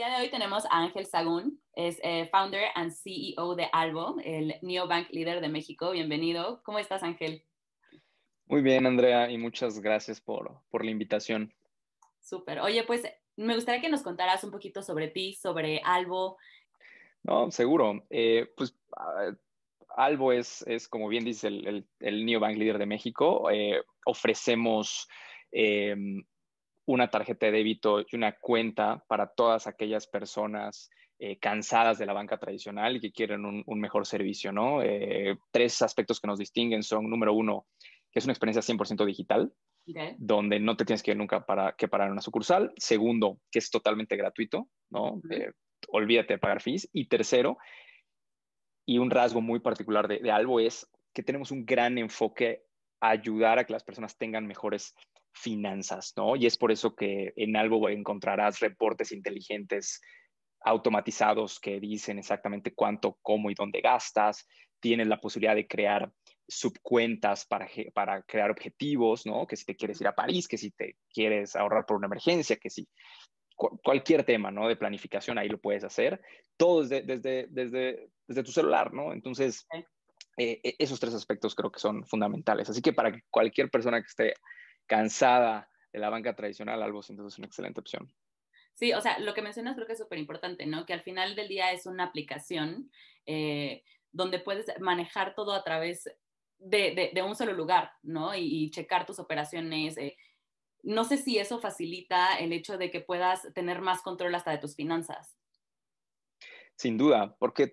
día de hoy tenemos a Ángel Sagún, es eh, founder and CEO de Albo, el neobank líder de México. Bienvenido. ¿Cómo estás, Ángel? Muy bien, Andrea, y muchas gracias por, por la invitación. Súper. Oye, pues me gustaría que nos contaras un poquito sobre ti, sobre Albo. No, seguro. Eh, pues Albo es, es, como bien dice, el, el, el neobank líder de México. Eh, ofrecemos em, una tarjeta de débito y una cuenta para todas aquellas personas eh, cansadas de la banca tradicional y que quieren un, un mejor servicio, ¿no? Eh, tres aspectos que nos distinguen son, número uno, que es una experiencia 100% digital, okay. donde no te tienes que ir nunca para que parar en una sucursal. Segundo, que es totalmente gratuito, ¿no? Uh -huh. eh, olvídate de pagar fees. Y tercero, y un rasgo muy particular de, de Albo es que tenemos un gran enfoque a ayudar a que las personas tengan mejores finanzas, ¿no? Y es por eso que en Albo encontrarás reportes inteligentes automatizados que dicen exactamente cuánto, cómo y dónde gastas. Tienes la posibilidad de crear subcuentas para, para crear objetivos, ¿no? Que si te quieres ir a París, que si te quieres ahorrar por una emergencia, que si cualquier tema, ¿no? De planificación, ahí lo puedes hacer. Todo desde, desde, desde, desde tu celular, ¿no? Entonces, eh, esos tres aspectos creo que son fundamentales. Así que para cualquier persona que esté cansada de la banca tradicional, Albo sin duda es una excelente opción. Sí, o sea, lo que mencionas creo que es súper importante, ¿no? Que al final del día es una aplicación eh, donde puedes manejar todo a través de, de, de un solo lugar, ¿no? Y, y checar tus operaciones. Eh, no sé si eso facilita el hecho de que puedas tener más control hasta de tus finanzas. Sin duda, porque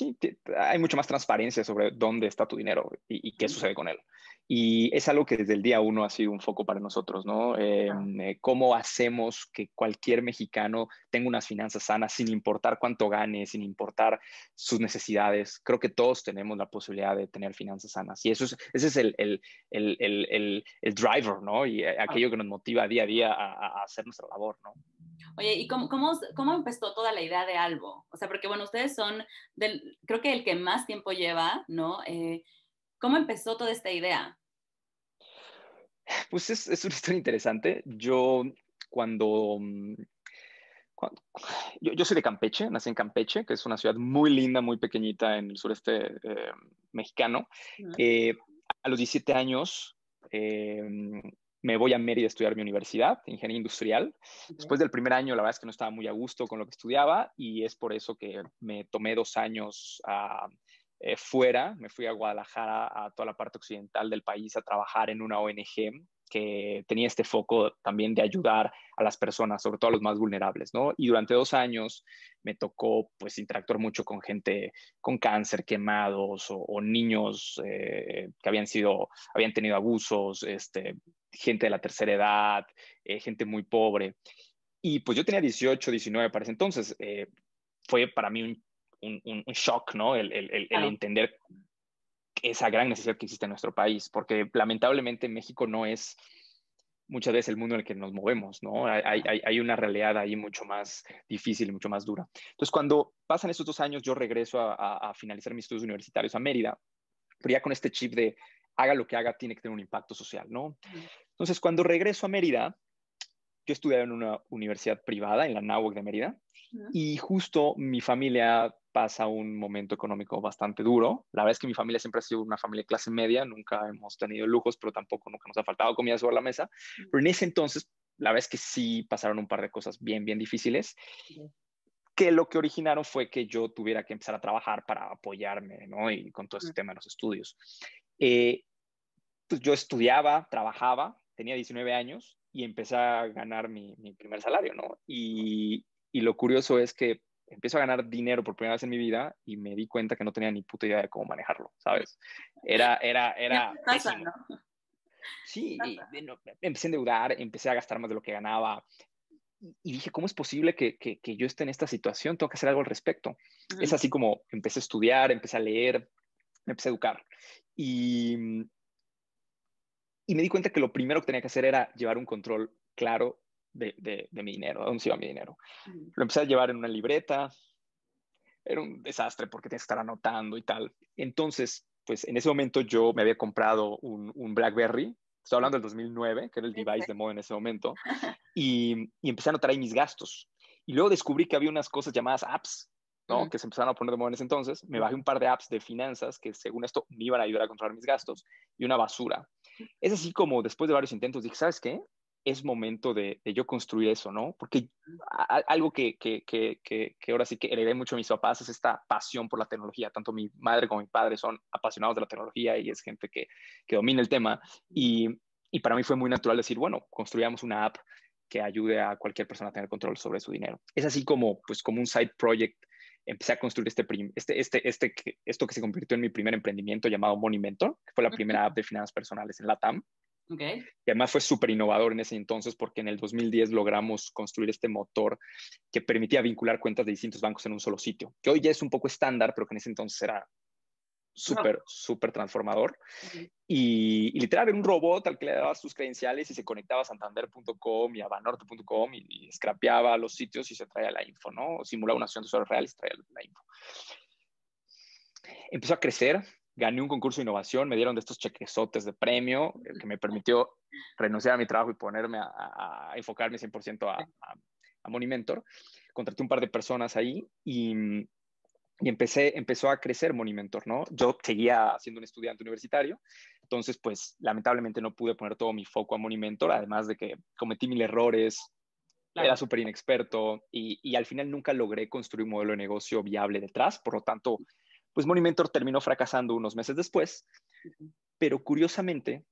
eh, sí, hay mucha más transparencia sobre dónde está tu dinero y, y qué sucede con él. Y es algo que desde el día uno ha sido un foco para nosotros, ¿no? Eh, eh, ¿Cómo hacemos que cualquier mexicano tenga unas finanzas sanas sin importar cuánto gane, sin importar sus necesidades? Creo que todos tenemos la posibilidad de tener finanzas sanas. Y eso es, ese es el, el, el, el, el driver, ¿no? Y aquello que nos motiva día a día a, a hacer nuestra labor, ¿no? Oye, ¿y cómo, cómo, cómo, empezó toda la idea de Albo? O sea, porque bueno, ustedes son, del, creo que el que más tiempo lleva, ¿no? Eh, ¿Cómo empezó toda esta idea? Pues es, es una historia interesante. Yo cuando, cuando yo, yo, soy de Campeche, nací en Campeche, que es una ciudad muy linda, muy pequeñita en el sureste eh, mexicano. Uh -huh. eh, a los 17 años eh, me voy a Mérida a estudiar mi universidad, ingeniería industrial. Después del primer año, la verdad es que no estaba muy a gusto con lo que estudiaba y es por eso que me tomé dos años a eh, fuera, me fui a Guadalajara, a toda la parte occidental del país, a trabajar en una ONG que tenía este foco también de ayudar a las personas, sobre todo a los más vulnerables, ¿no? Y durante dos años me tocó, pues, interactuar mucho con gente con cáncer, quemados, o, o niños eh, que habían sido, habían tenido abusos, este, gente de la tercera edad, eh, gente muy pobre. Y pues yo tenía 18, 19 para ese entonces. Eh, fue para mí un un, un, shock, ¿no? El, el, el, el, entender esa gran necesidad que existe en nuestro país, porque lamentablemente México no es muchas veces el mundo en el que nos movemos, ¿no? Hay, hay, hay una realidad ahí mucho más difícil y mucho más dura. Entonces, cuando pasan estos dos años, yo regreso a, a, a finalizar mis estudios universitarios a Mérida, pero ya con este chip de haga lo que haga, tiene que tener un impacto social, ¿no? Entonces, cuando regreso a Mérida, yo estudié en una universidad privada, en la NAUC de Mérida, uh -huh. y justo mi familia pasa un momento económico bastante duro. La verdad es que mi familia siempre ha sido una familia de clase media, nunca hemos tenido lujos, pero tampoco nunca nos ha faltado comida sobre la mesa. Pero en ese entonces, la verdad es que sí pasaron un par de cosas bien, bien difíciles, que lo que originaron fue que yo tuviera que empezar a trabajar para apoyarme, ¿no? Y con todo este tema de los estudios. Eh, pues yo estudiaba, trabajaba, tenía 19 años y empecé a ganar mi, mi primer salario, ¿no? Y, y lo curioso es que empiezo a ganar dinero por primera vez en mi vida y me di cuenta que no tenía ni puta idea de cómo manejarlo, ¿sabes? Era, era, era... Pasa, ¿no? Sí, y, no, empecé a endeudar, empecé a gastar más de lo que ganaba y dije, ¿cómo es posible que, que, que yo esté en esta situación? Tengo que hacer algo al respecto. Uh -huh. Es así como empecé a estudiar, empecé a leer, me empecé a educar. Y, y me di cuenta que lo primero que tenía que hacer era llevar un control claro de, de, de mi dinero, a dónde se iba mi dinero. Lo empecé a llevar en una libreta, era un desastre porque tienes que estar anotando y tal. Entonces, pues en ese momento yo me había comprado un, un BlackBerry, estoy hablando del 2009, que era el device de moda en ese momento, y, y empecé a anotar ahí mis gastos. Y luego descubrí que había unas cosas llamadas apps, ¿no? Que se empezaron a poner de moda en ese entonces. Me bajé un par de apps de finanzas que según esto me iban a ayudar a controlar mis gastos y una basura. Es así como después de varios intentos dije, ¿sabes qué? Es momento de, yo construir eso, ¿no? Porque algo que, que, que, que, ahora sí que heredé mucho de mis papás es esta pasión por la tecnología. Tanto mi madre como mi padre son apasionados de la tecnología y es gente que, domina el tema. Y, y para mí fue muy natural decir, bueno, construyamos una app que ayude a cualquier persona a tener control sobre su dinero. Es así como, pues, como un side project empecé a construir este, este, este, este, esto que se convirtió en mi primer emprendimiento llamado Money Mentor, que fue la primera app de finanzas personales en la TAM. Okay. Y además fue súper innovador en ese entonces porque en el 2010 logramos construir este motor que permitía vincular cuentas de distintos bancos en un solo sitio, que hoy ya es un poco estándar, pero que en ese entonces era súper, súper transformador. y, literal era un robot al que le dabas sus credenciales y se conectaba a santander.com y a banorte.com y, y scrapeaba los sitios y se traía la info, ¿no? Simulaba una acción de usuario real y traía la info. Empezó a crecer, gané un concurso de innovación, me dieron de estos chequesotes de premio, que me permitió renunciar a mi trabajo y ponerme a, enfocarme 100% a, a, a Monimentor. Contraté un par de personas ahí y y empecé, empezó a crecer Monimentor, ¿no? Yo seguía siendo un estudiante universitario, entonces, pues, lamentablemente no pude poner todo mi foco a Monimentor, además de que cometí mil errores, era súper inexperto y, y, al final nunca logré construir un modelo de negocio viable detrás, por lo tanto, pues Monimentor terminó fracasando unos meses después, pero curiosamente,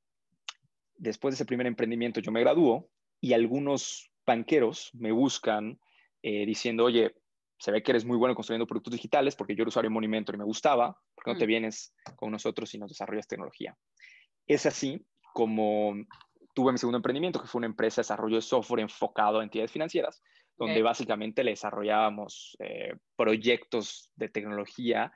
después de ese primer emprendimiento yo me graduó y algunos banqueros me buscan eh, diciendo, oye, se ve que eres muy bueno construyendo productos digitales porque yo era usuario de Monimentor y me gustaba, ¿por qué no te mm. vienes con nosotros y nos desarrollas tecnología? Es así como tuve mi segundo emprendimiento, que fue una empresa de desarrollo de software enfocado a entidades financieras, donde básicamente le desarrollábamos eh, proyectos de tecnología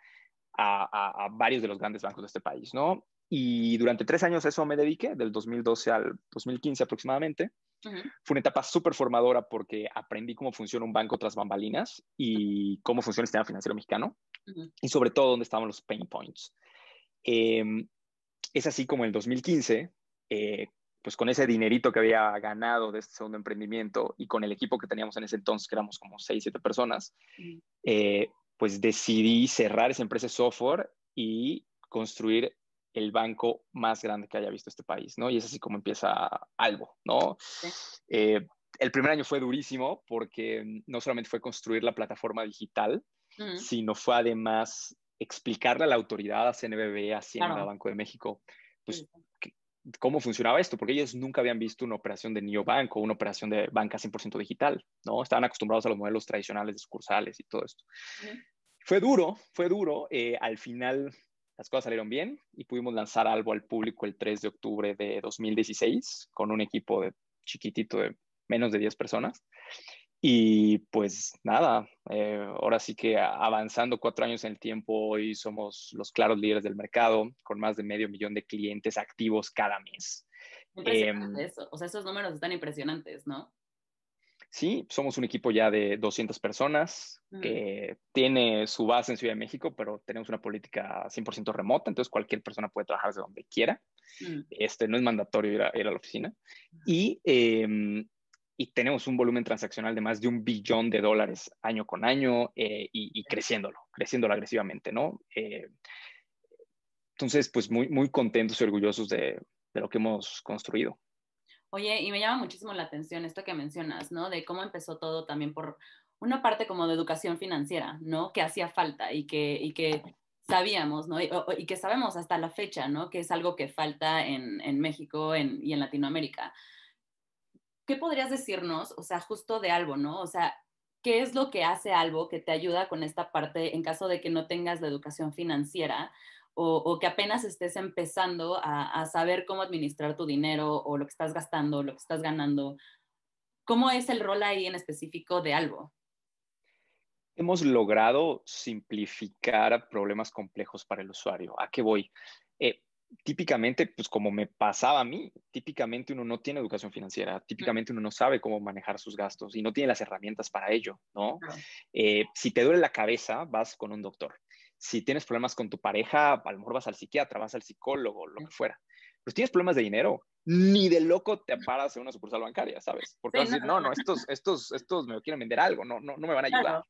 a, a, varios de los grandes bancos de este país, ¿no? Y durante tres años eso me dediqué, del 2012 al 2015 aproximadamente. Fue una etapa súper formadora porque aprendí cómo funciona un banco tras bambalinas y cómo funciona el sistema financiero mexicano y sobre todo dónde estaban los pain points. Em, es así como en el 2015, eh, pues con ese dinerito que había ganado de este segundo emprendimiento y con el equipo que teníamos en ese entonces, que éramos como 6, 7 personas, eh, pues decidí cerrar esa empresa de software y construir el banco más grande que haya visto este país, ¿no? Y es así como empieza algo, ¿no? Eh, el primer año fue durísimo porque no solamente fue construir la plataforma digital, sino fue además explicarle a la autoridad, a CNBB, a Hacienda, a Banco de México, pues cómo funcionaba esto, porque ellos nunca habían visto una operación de neobanco, una operación de banca 100% digital, ¿no? Estaban acostumbrados a los modelos tradicionales de sucursales y todo esto. Fue duro, fue duro. Eh, al final las cosas salieron bien y pudimos lanzar algo al público el 3 de octubre de 2016 con un equipo de chiquitito de menos de 10 personas. Y pues nada, eh, ahora sí que avanzando cuatro años en el tiempo, hoy somos los claros líderes del mercado con más de medio millón de clientes activos cada mes. Impresionante em, eso. O sea, esos números están impresionantes, ¿no? Sí, somos un equipo ya de 200 personas mm. que tiene su base en Ciudad de México, pero tenemos una política 100% remota, entonces cualquier persona puede trabajar desde donde quiera. Mm. Este, no es mandatorio ir a, ir a la oficina. Y, em, y, tenemos un volumen transaccional de más de un billón de dólares año con año eh, y, creciéndolo, creciéndolo agresivamente, ¿no? Eh, entonces, pues muy, muy contentos y orgullosos de, de lo que hemos construido. Oye, y me llama muchísimo la atención esto que mencionas, ¿no? De cómo empezó todo también por una parte como de educación financiera, ¿no? Que hacía falta y que, y que sabíamos, ¿no? Y, que sabemos hasta la fecha, ¿no? Que es algo que falta en, en México y en Latinoamérica. ¿Qué podrías decirnos, o sea, justo de algo, ¿no? O sea, ¿qué es lo que hace algo que te ayuda con esta parte en caso de que no tengas la educación financiera? O, que apenas estés empezando a, saber cómo administrar tu dinero o lo que estás gastando, lo que estás ganando. ¿Cómo es el rol ahí en específico de algo? Hemos logrado simplificar problemas complejos para el usuario. ¿A qué voy? Eh, típicamente, pues como me pasaba a mí, típicamente uno no tiene educación financiera, típicamente uno no sabe cómo manejar sus gastos y no tiene las herramientas para ello, ¿no? Eh, si te duele la cabeza, vas con un doctor si tienes problemas con tu pareja, a lo mejor vas al psiquiatra, vas al psicólogo, lo que fuera. Pero si tienes problemas de dinero, ni de loco te paras en una sucursal bancaria, ¿sabes? Porque vas a decir, no, no, estos, estos, estos me quieren vender algo, no, no, no me van a ayudar.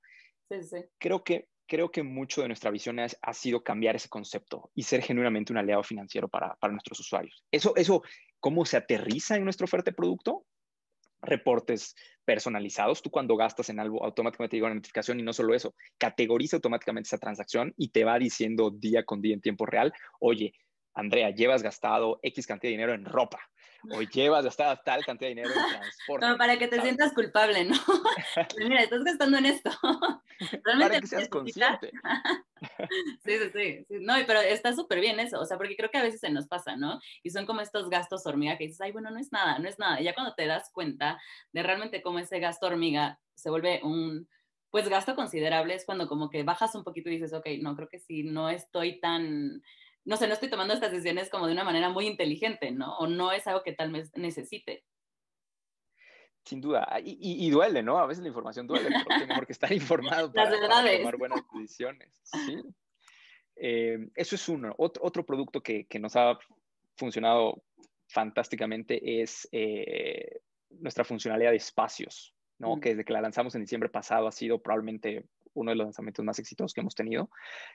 Sí, sí. Creo que, creo que mucho de nuestra visión ha sido cambiar ese concepto y ser genuinamente un aliado financiero para, para nuestros usuarios. Eso, eso, ¿cómo se aterriza en nuestra oferta de producto? Reportes personalizados. Tú cuando gastas en algo, automáticamente te llega una notificación y no solo eso, categoriza automáticamente esa transacción y te va diciendo día con día en tiempo real, oye, Andrea, llevas gastado X cantidad de dinero en ropa o llevas gastado tal cantidad de dinero en transporte. No, para que te sientas culpable, ¿no? Pues mira, estás gastando en esto. Realmente para que seas consciente. sí, sí, sí, No, pero está súper bien eso, o sea, porque creo que a veces se nos pasa, ¿no? Y son como estos gastos hormiga que dices, ay, bueno, no es nada, no es nada. Y ya cuando te das cuenta de realmente cómo ese gasto hormiga se vuelve un, pues gasto considerable es cuando como que bajas un poquito y dices, ok, no, creo que sí, no estoy tan no sé, no estoy tomando estas decisiones como de una manera muy inteligente, ¿no? O no es algo que tal vez necesite. Sin duda, y, duele, ¿no? A veces la información duele, es mejor que estar informado para, tomar buenas decisiones. Sí. Eh, eso es uno. Otro, producto que, nos ha funcionado fantásticamente es eh, nuestra funcionalidad de espacios, ¿no? Mm. Que desde que la lanzamos en diciembre pasado ha sido probablemente uno de los lanzamientos más exitosos que hemos tenido.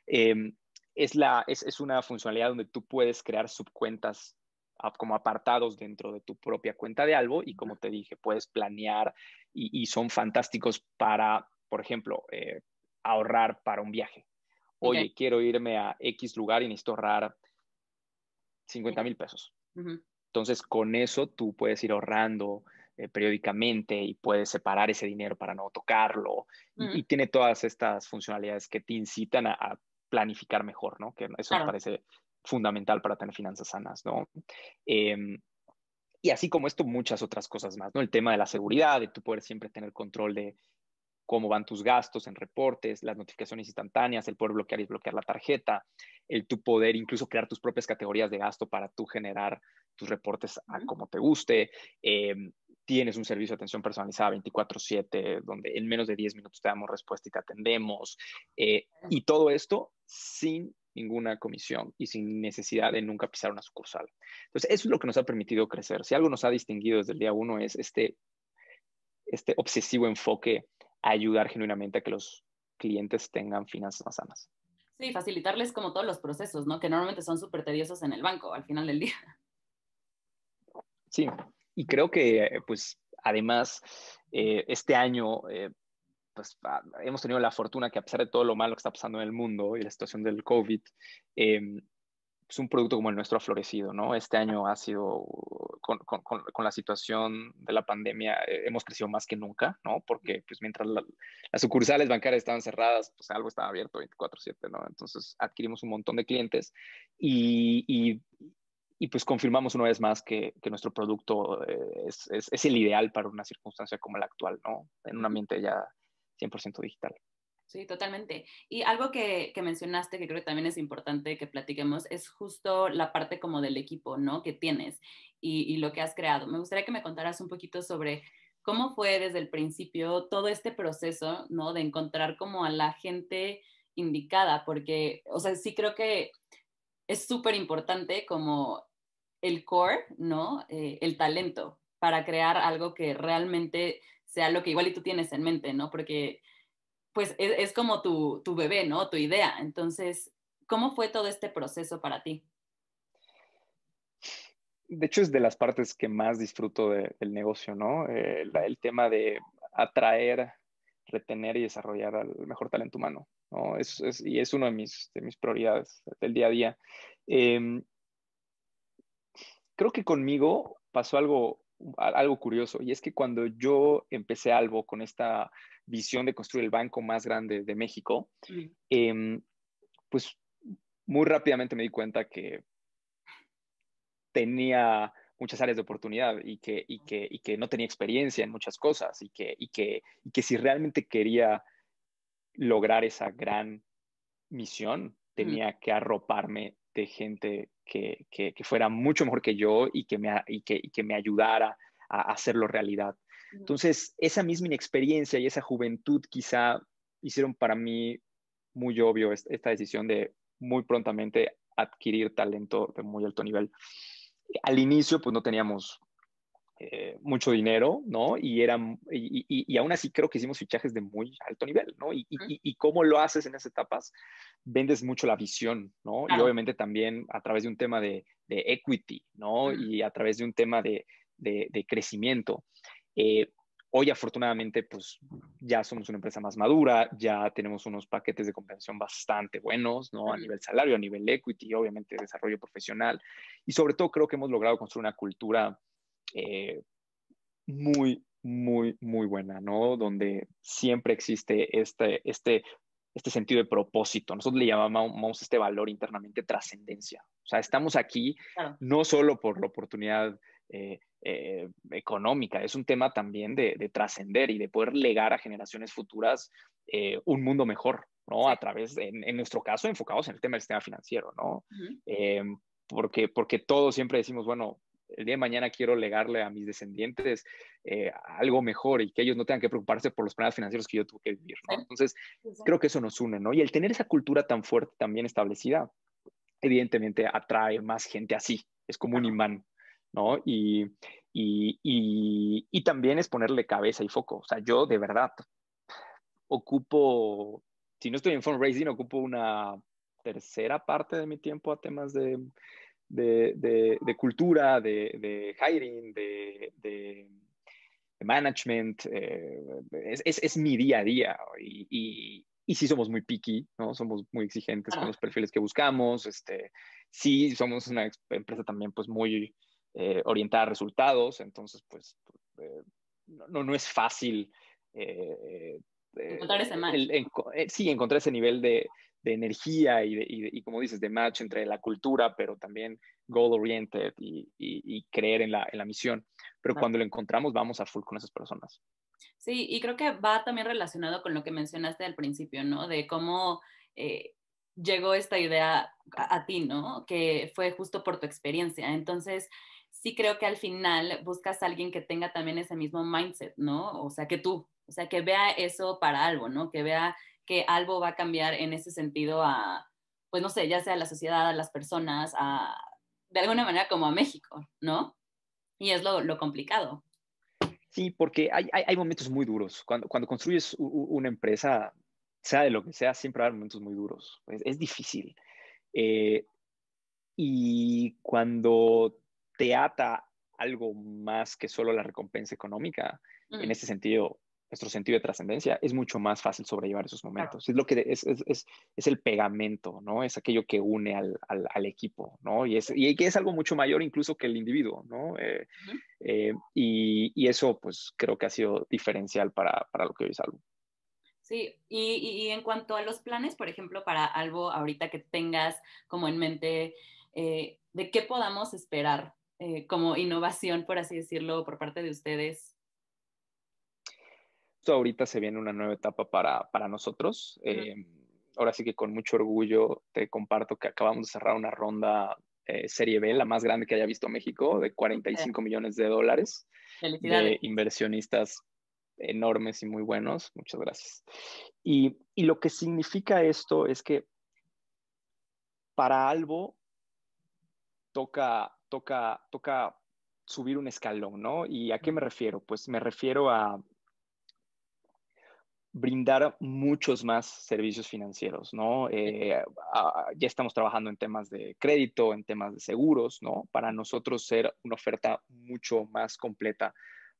Eh, es, la, es, una funcionalidad donde tú puedes crear subcuentas como apartados dentro de tu propia cuenta de algo y como te dije, puedes planear y, son fantásticos para, por ejemplo, eh, ahorrar para un viaje. Oye, quiero irme a X lugar y necesito ahorrar 50 mil pesos. Entonces, con eso tú puedes ir ahorrando eh, periódicamente y puedes separar ese dinero para no tocarlo. y, tiene todas estas funcionalidades que te incitan a planificar mejor, ¿no? Que eso me parece fundamental para tener finanzas sanas, ¿no? Em, y así como esto, muchas otras cosas más, ¿no? El tema de la seguridad, de tú poder siempre tener control de cómo van tus gastos en reportes, las notificaciones instantáneas, el poder bloquear y bloquear la tarjeta, el tu poder incluso crear tus propias categorías de gasto para tú generar tus reportes a como te guste. Em, tienes un servicio de atención personalizada 24/7, donde en menos de 10 minutos te damos respuesta y te atendemos. Eh, y todo esto sin ninguna comisión y sin necesidad de nunca pisar una sucursal. Entonces, eso es lo que nos ha permitido crecer. Si algo nos ha distinguido desde el día uno es este, este obsesivo enfoque a ayudar genuinamente a que los clientes tengan finanzas más sanas. Sí, facilitarles como todos los procesos, ¿no? Que normalmente son súper tediosos en el banco al final del día. Sí, y creo que, pues, además, eh, este año eh, pues, ah, hemos tenido la fortuna que a pesar de todo lo malo que está pasando en el mundo y la situación del COVID, eh, pues un producto como el nuestro ha florecido, ¿no? Este año ha sido, con, con, con la situación de la pandemia, eh, hemos crecido más que nunca, ¿no? Porque pues mientras las sucursales bancarias estaban cerradas, pues algo estaba abierto 24/7, ¿no? Entonces adquirimos un montón de clientes y, y, y pues confirmamos una vez más que, que nuestro producto eh, es, es, el ideal para una circunstancia como la actual, ¿no? En un ambiente ya 100% digital. Sí, totalmente. Y algo que, que, mencionaste que creo que también es importante que platiquemos es justo la parte como del equipo, ¿no? Que tienes y, y, lo que has creado. Me gustaría que me contaras un poquito sobre cómo fue desde el principio todo este proceso, ¿no? De encontrar como a la gente indicada, porque, o sea, sí creo que es súper importante como el core, ¿no? Eh, el talento para crear algo que realmente sea lo que igual y tú tienes en mente, ¿no? Porque pues es, como tu, tu, bebé, ¿no? Tu idea. Entonces, ¿cómo fue todo este proceso para ti? De hecho, es de las partes que más disfruto del negocio, ¿no? Eh, el tema de atraer, retener y desarrollar al mejor talento humano, ¿no? Es, y es una de mis, de mis prioridades del día a día. Em, creo que conmigo pasó algo algo curioso, y es que cuando yo empecé algo con esta visión de construir el banco más grande de México, em, pues muy rápidamente me di cuenta que tenía muchas áreas de oportunidad y que, y que, y que no tenía experiencia en muchas cosas y que, y que, y que si realmente quería lograr esa gran misión, tenía que arroparme de gente que, fuera mucho mejor que yo y que me, y que, me ayudara a hacerlo realidad. Entonces, esa misma inexperiencia y esa juventud quizá hicieron para mí muy obvio esta decisión de muy prontamente adquirir talento de muy alto nivel. al inicio, pues no teníamos eh, mucho dinero, ¿no? Y, eran, y, y, aún así creo que hicimos fichajes de muy alto nivel, ¿no? Y, y, cómo lo haces en esas etapas, vendes mucho la visión, ¿no? Y obviamente también a través de un tema de, de equity, ¿no? Y a través de un tema de, de, de crecimiento. Eh, hoy afortunadamente pues ya somos una empresa más madura, ya tenemos unos paquetes de compensación bastante buenos, ¿no? A nivel salario, a nivel equity, obviamente desarrollo profesional y sobre todo creo que hemos logrado construir una cultura eh, muy, muy, muy buena, ¿no? Donde siempre existe este, este, este sentido de propósito. Nosotros le llamamos este valor internamente trascendencia. O sea, estamos aquí no solo por la oportunidad eh, eh, económica, es un tema también de, trascender y de poder legar a generaciones futuras un mundo mejor, ¿no? A través, en, nuestro caso, enfocados en el tema del sistema financiero, ¿no? porque, porque todos siempre decimos, bueno, el día de mañana quiero legarle a mis descendientes eh, algo mejor y que ellos no tengan que preocuparse por los problemas financieros que yo tuve que vivir, ¿no? Entonces, creo que eso nos une, ¿no? Y el tener esa cultura tan fuerte también establecida, evidentemente atrae más gente así, es como un imán, ¿no? Y, y, y, y también es ponerle cabeza y foco, o sea, yo de verdad ocupo, si no estoy en fundraising, ocupo una tercera parte de mi tiempo a temas de de, de, cultura, de, de hiring, de, management. Eh, es, es, mi día a día y, y, y, sí somos muy picky, ¿no? Somos muy exigentes con los perfiles que buscamos. Este, sí, somos una empresa también pues muy eh, orientada a resultados, entonces pues eh, no, no, es fácil. encontrar ese match. sí, encontrar ese nivel de, de energía y, y, como dices, de match entre la cultura, pero también goal-oriented y, creer en la, en la misión. Pero cuando lo encontramos, vamos a full con esas personas. Sí, y creo que va también relacionado con lo que mencionaste al principio, ¿no? De cómo eh, llegó esta idea a, a, ti, ¿no? Que fue justo por tu experiencia. Entonces, sí creo que al final buscas a alguien que tenga también ese mismo mindset, ¿no? O sea, que tú, o sea, que vea eso para algo, ¿no? Que vea que algo va a cambiar en ese sentido a, pues no sé, ya sea a la sociedad, a las personas, a, de alguna manera como a México, ¿no? Y es lo, lo complicado. Sí, porque hay, hay, hay, momentos muy duros. Cuando, cuando construyes una empresa, sea de lo que sea, siempre hay momentos muy duros. Es, es difícil. Eh, y cuando te ata algo más que solo la recompensa económica, en ese sentido, nuestro sentido de trascendencia, es mucho más fácil sobrellevar esos momentos. Es lo que es, es, es, es, el pegamento, ¿no? Es aquello que une al, al, al, equipo, ¿no? Y, es, y que es algo mucho mayor incluso que el individuo, ¿no? Eh, eh, y, y, eso, pues, creo que ha sido diferencial para, para lo que hoy es algo. Sí, y, y, en cuanto a los planes, por ejemplo, para algo ahorita que tengas como en mente, eh, de qué podamos esperar como innovación, por así decirlo, por parte de ustedes ahorita se viene una nueva etapa para, para nosotros. Eh, ahora sí que con mucho orgullo te comparto que acabamos de cerrar una ronda eh, Serie B, la más grande que haya visto México, de 45 millones de dólares. De inversionistas enormes y muy buenos. Muchas gracias. Y, y lo que significa esto es que para Albo toca, toca, toca subir un escalón, ¿no? ¿Y a qué me refiero? Pues me refiero a brindar muchos más servicios financieros, ¿no? Eh, ya estamos trabajando en temas de crédito, en temas de seguros, ¿no? Para nosotros ser una oferta mucho más completa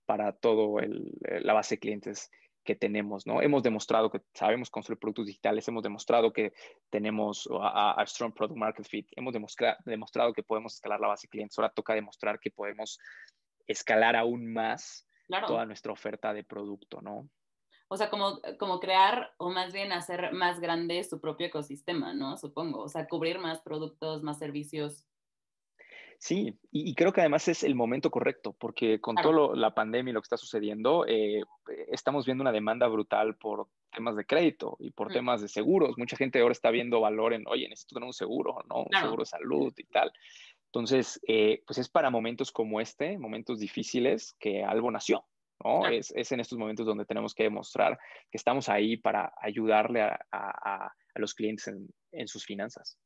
para todo el, la base de clientes que tenemos, ¿no? Hemos demostrado que sabemos construir productos digitales, hemos demostrado que tenemos a, strong product market fit, hemos demostrado que podemos escalar la base de clientes, ahora toca demostrar que podemos escalar aún más toda nuestra oferta de producto, ¿no? O sea, como, como crear o más bien hacer más grande su propio ecosistema, ¿no? Supongo, o sea, cubrir más productos, más servicios. Sí, y, creo que además es el momento correcto, porque con toda la pandemia y lo que está sucediendo, eh, estamos viendo una demanda brutal por temas de crédito y por temas de seguros. Mucha gente ahora está viendo valor en, oye, necesito tener un seguro, ¿no? Un seguro de salud y tal. Entonces, eh, pues es para momentos como este, momentos difíciles, que algo nació, es, en estos momentos donde tenemos que demostrar que estamos ahí para ayudarle a, los clientes en, sus finanzas.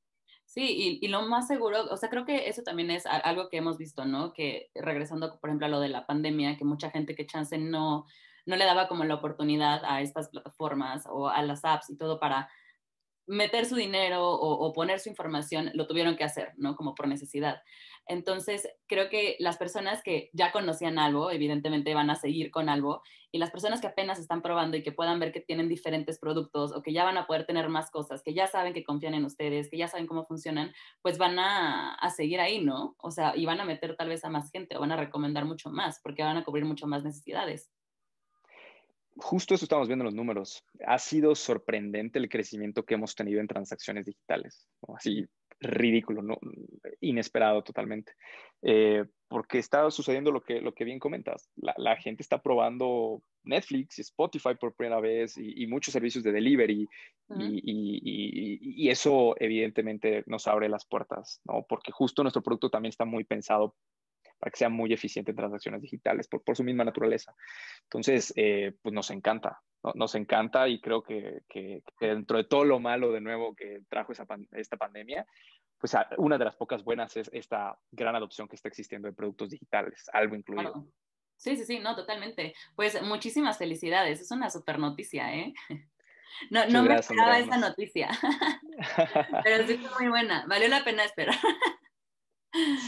Sí, y, lo más seguro, o sea, creo que eso también es algo que hemos visto, ¿no? Que regresando, por ejemplo, a lo de la pandemia, que mucha gente que chance no, no le daba como la oportunidad a estas plataformas o a las apps y todo para meter su dinero o, poner su información, lo tuvieron que hacer, ¿no? Como por necesidad. Entonces, creo que las personas que ya conocían algo, evidentemente van a seguir con algo, y las personas que apenas están probando y que puedan ver que tienen diferentes productos o que ya van a poder tener más cosas, que ya saben que confían en ustedes, que ya saben cómo funcionan, pues van a, a seguir ahí, ¿no? O sea, y van a meter tal vez a más gente o van a recomendar mucho más porque van a cubrir mucho más necesidades justo eso estamos viendo en los números. Ha sido sorprendente el crecimiento que hemos tenido en transacciones digitales. Así ridículo, ¿no? inesperado totalmente. Eh, porque está sucediendo lo que, lo que bien comentas. La, gente está probando Netflix y Spotify por primera vez y, muchos servicios de delivery y, y, eso evidentemente nos abre las puertas, ¿no? Porque justo nuestro producto también está muy pensado para que sea muy eficiente en transacciones digitales por, por su misma naturaleza. Entonces, eh, pues nos encanta, nos encanta y creo que, que, dentro de todo lo malo de nuevo que trajo esa esta pandemia, pues una de las pocas buenas es esta gran adopción que está existiendo de productos digitales, algo incluido. Sí, sí, sí, no, totalmente. Pues muchísimas felicidades, es una super noticia, ¿eh? No, no me esperaba esa noticia, pero sí fue muy buena, valió la pena esperar.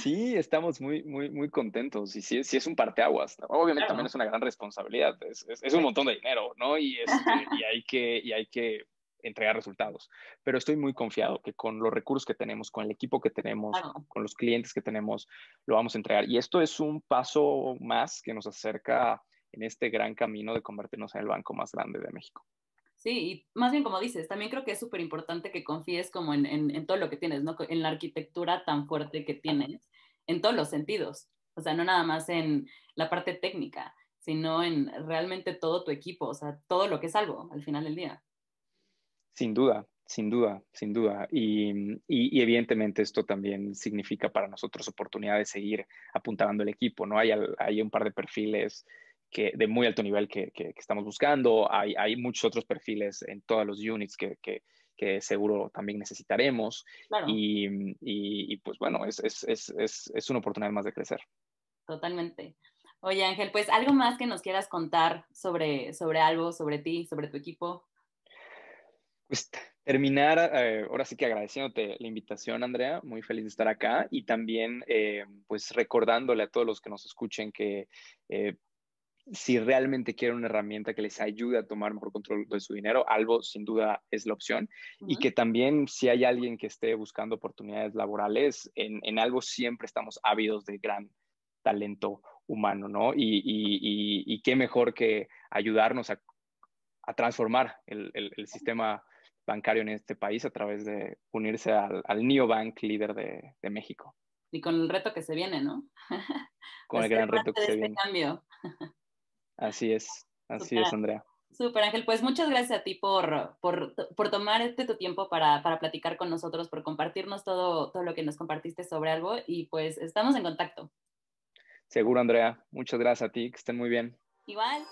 Sí, estamos muy, muy, muy contentos y sí, sí es un parteaguas. Obviamente también es una gran responsabilidad, es, es, un montón de dinero, ¿no? Y, este, y, hay que, y hay que entregar resultados. Pero estoy muy confiado que con los recursos que tenemos, con el equipo que tenemos, con los clientes que tenemos, lo vamos a entregar. Y esto es un paso más que nos acerca en este gran camino de convertirnos en el banco más grande de México. Sí, y más bien como dices, también creo que es súper importante que confíes como en, en, todo lo que tienes, ¿no? En la arquitectura tan fuerte que tienes, en todos los sentidos. O sea, no nada más en la parte técnica, sino en realmente todo tu equipo, o sea, todo lo que es algo al final del día. Sin duda, sin duda, sin duda. Y, y, evidentemente esto también significa para nosotros oportunidad de seguir apuntando el equipo, ¿no? Hay, hay un par de perfiles que, de muy alto nivel que, que, estamos buscando. Hay, hay, muchos otros perfiles en todos los units que, que seguro también necesitaremos. Y, y, pues bueno, es, es, es, es, una oportunidad más de crecer. Totalmente. Oye Ángel, pues algo más que nos quieras contar sobre, sobre algo, sobre ti, sobre tu equipo. Pues terminar, eh, ahora sí que agradeciéndote la invitación, Andrea, muy feliz de estar acá y también eh, pues recordándole a todos los que nos escuchen que eh, si realmente quieren una herramienta que les ayude a tomar mejor control de su dinero, algo sin duda es la opción. Y que también si hay alguien que esté buscando oportunidades laborales, en, en algo siempre estamos ávidos de gran talento humano, ¿no? Y, y, y, qué mejor que ayudarnos a, a transformar el, el, sistema bancario en este país a través de unirse al, al neobank líder de, de, México. Y con el reto que se viene, ¿no? Con el gran reto que se este viene. Cambio. Así es, así es, Andrea. Súper, Ángel. Pues muchas gracias a ti por, por, por tomar este tu tiempo para, para, platicar con nosotros, por compartirnos todo, todo lo que nos compartiste sobre algo y pues estamos en contacto. Seguro, Andrea. Muchas gracias a ti. Que estén muy bien. Igual.